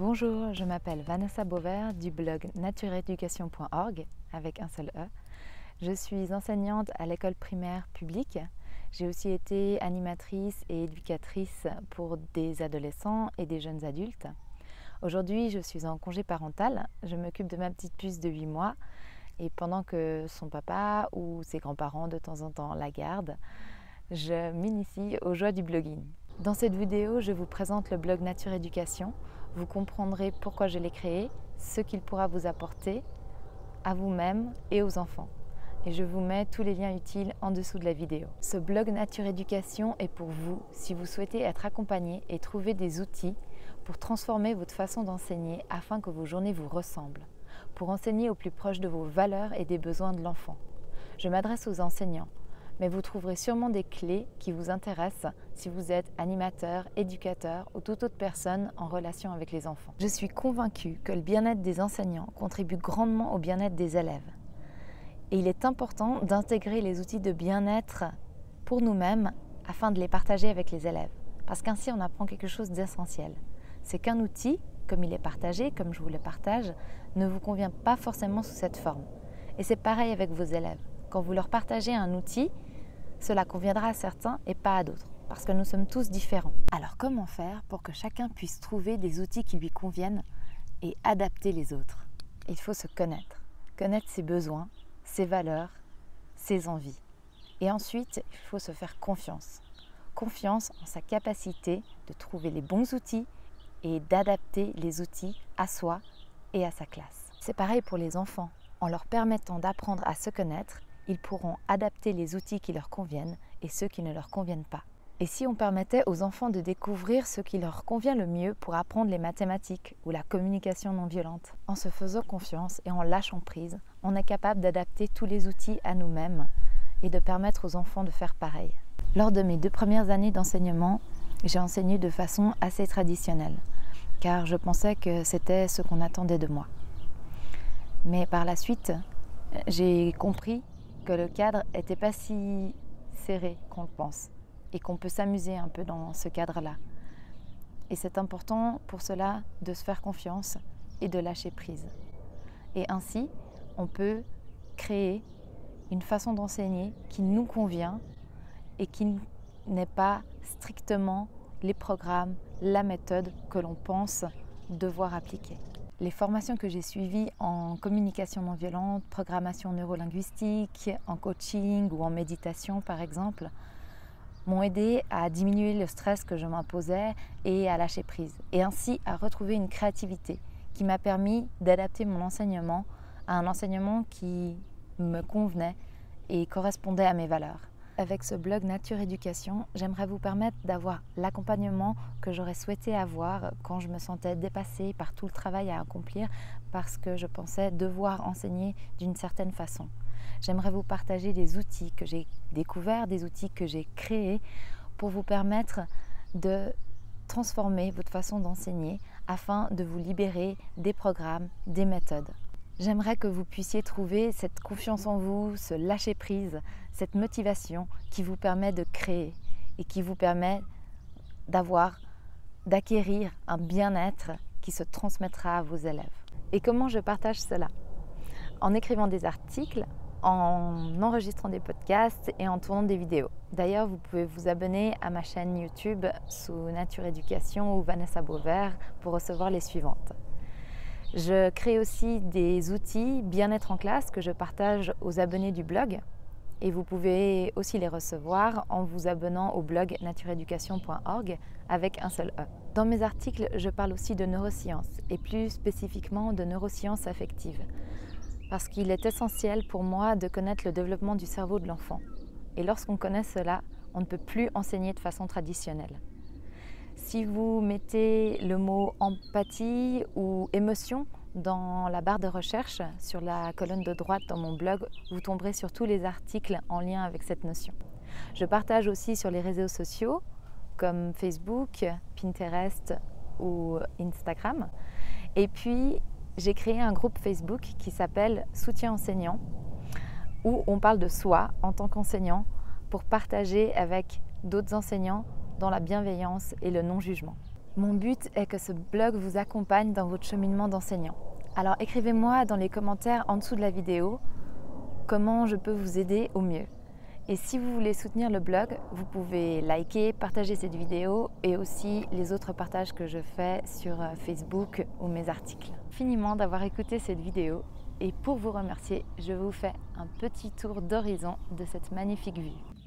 Bonjour, je m'appelle Vanessa Beauvert du blog natureeducation.org avec un seul E. Je suis enseignante à l'école primaire publique. J'ai aussi été animatrice et éducatrice pour des adolescents et des jeunes adultes. Aujourd'hui, je suis en congé parental. Je m'occupe de ma petite puce de 8 mois et pendant que son papa ou ses grands-parents de temps en temps la gardent, je m'initie aux joies du blogging. Dans cette vidéo, je vous présente le blog Nature Éducation. Vous comprendrez pourquoi je l'ai créé, ce qu'il pourra vous apporter à vous-même et aux enfants. Et je vous mets tous les liens utiles en dessous de la vidéo. Ce blog Nature Éducation est pour vous si vous souhaitez être accompagné et trouver des outils pour transformer votre façon d'enseigner afin que vos journées vous ressemblent, pour enseigner au plus proche de vos valeurs et des besoins de l'enfant. Je m'adresse aux enseignants, mais vous trouverez sûrement des clés qui vous intéressent si vous êtes animateur, éducateur ou toute autre personne en relation avec les enfants. Je suis convaincue que le bien-être des enseignants contribue grandement au bien-être des élèves. Et il est important d'intégrer les outils de bien-être pour nous-mêmes afin de les partager avec les élèves. Parce qu'ainsi on apprend quelque chose d'essentiel. C'est qu'un outil, comme il est partagé, comme je vous le partage, ne vous convient pas forcément sous cette forme. Et c'est pareil avec vos élèves. Quand vous leur partagez un outil, cela conviendra à certains et pas à d'autres, parce que nous sommes tous différents. Alors comment faire pour que chacun puisse trouver des outils qui lui conviennent et adapter les autres? Il faut se connaître, connaître ses besoins, ses valeurs, ses envies. Et ensuite, il faut se faire confiance. Confiance en sa capacité de trouver les bons outils et d'adapter les outils à soi et à sa classe. C'est pareil pour les enfants. En leur permettant d'apprendre à se connaître, ils pourront adapter les outils qui leur conviennent et ceux qui ne leur conviennent pas. Et si on permettait aux enfants de découvrir ce qui leur convient le mieux pour apprendre les mathématiques ou la communication non violente? En se faisant confiance et en lâchant prise, on est capable d'adapter tous les outils à nous-mêmes et de permettre aux enfants de faire pareil. Lors de mes deux premières années d'enseignement, j'ai enseigné de façon assez traditionnelle, car je pensais que c'était ce qu'on attendait de moi. Mais par la suite, j'ai compris que le cadre n'était pas si serré qu'on le pense et qu'on peut s'amuser un peu dans ce cadre-là. Et c'est important pour cela de se faire confiance et de lâcher prise. Et ainsi, on peut créer une façon d'enseigner qui nous convient et qui n'est pas strictement les programmes, la méthode que l'on pense devoir appliquer. Les formations que j'ai suivies en communication non violente, programmation neurolinguistique, en coaching ou en méditation par exemple, m'ont aidé à diminuer le stress que je m'imposais et à lâcher prise, et ainsi à retrouver une créativité qui m'a permis d'adapter mon enseignement à un enseignement qui me convenait et correspondait à mes valeurs avec ce blog Nature Éducation, j'aimerais vous permettre d'avoir l'accompagnement que j'aurais souhaité avoir quand je me sentais dépassée par tout le travail à accomplir parce que je pensais devoir enseigner d'une certaine façon. J'aimerais vous partager des outils que j'ai découverts, des outils que j'ai créés pour vous permettre de transformer votre façon d'enseigner afin de vous libérer des programmes, des méthodes. J'aimerais que vous puissiez trouver cette confiance en vous, ce lâcher prise, cette motivation qui vous permet de créer et qui vous permet d'avoir, d'acquérir un bien-être qui se transmettra à vos élèves. Et comment je partage cela? En écrivant des articles, en enregistrant des podcasts et en tournant des vidéos. D'ailleurs, vous pouvez vous abonner à ma chaîne YouTube sous Nature Éducation ou Vanessa Beauvert pour recevoir les suivantes. Je crée aussi des outils bien-être en classe que je partage aux abonnés du blog et vous pouvez aussi les recevoir en vous abonnant au blog natureeducation.org avec un seul E. Dans mes articles, je parle aussi de neurosciences et plus spécifiquement de neurosciences affectives parce qu'il est essentiel pour moi de connaître le développement du cerveau de l'enfant. Et lorsqu'on connaît cela, on ne peut plus enseigner de façon traditionnelle. Si vous mettez le mot empathie ou émotion dans la barre de recherche sur la colonne de droite dans mon blog, vous tomberez sur tous les articles en lien avec cette notion. Je partage aussi sur les réseaux sociaux comme Facebook, Pinterest ou Instagram. Et puis, j'ai créé un groupe Facebook qui s'appelle Soutien enseignant, où on parle de soi en tant qu'enseignant pour partager avec d'autres enseignants dans la bienveillance et le non-jugement. Mon but est que ce blog vous accompagne dans votre cheminement d'enseignant. Alors écrivez-moi dans les commentaires en dessous de la vidéo comment je peux vous aider au mieux. Et si vous voulez soutenir le blog, vous pouvez liker, partager cette vidéo et aussi les autres partages que je fais sur euh, Facebook ou mes articles. Finiment d'avoir écouté cette vidéo et pour vous remercier, je vous fais un petit tour d'horizon de cette magnifique vue.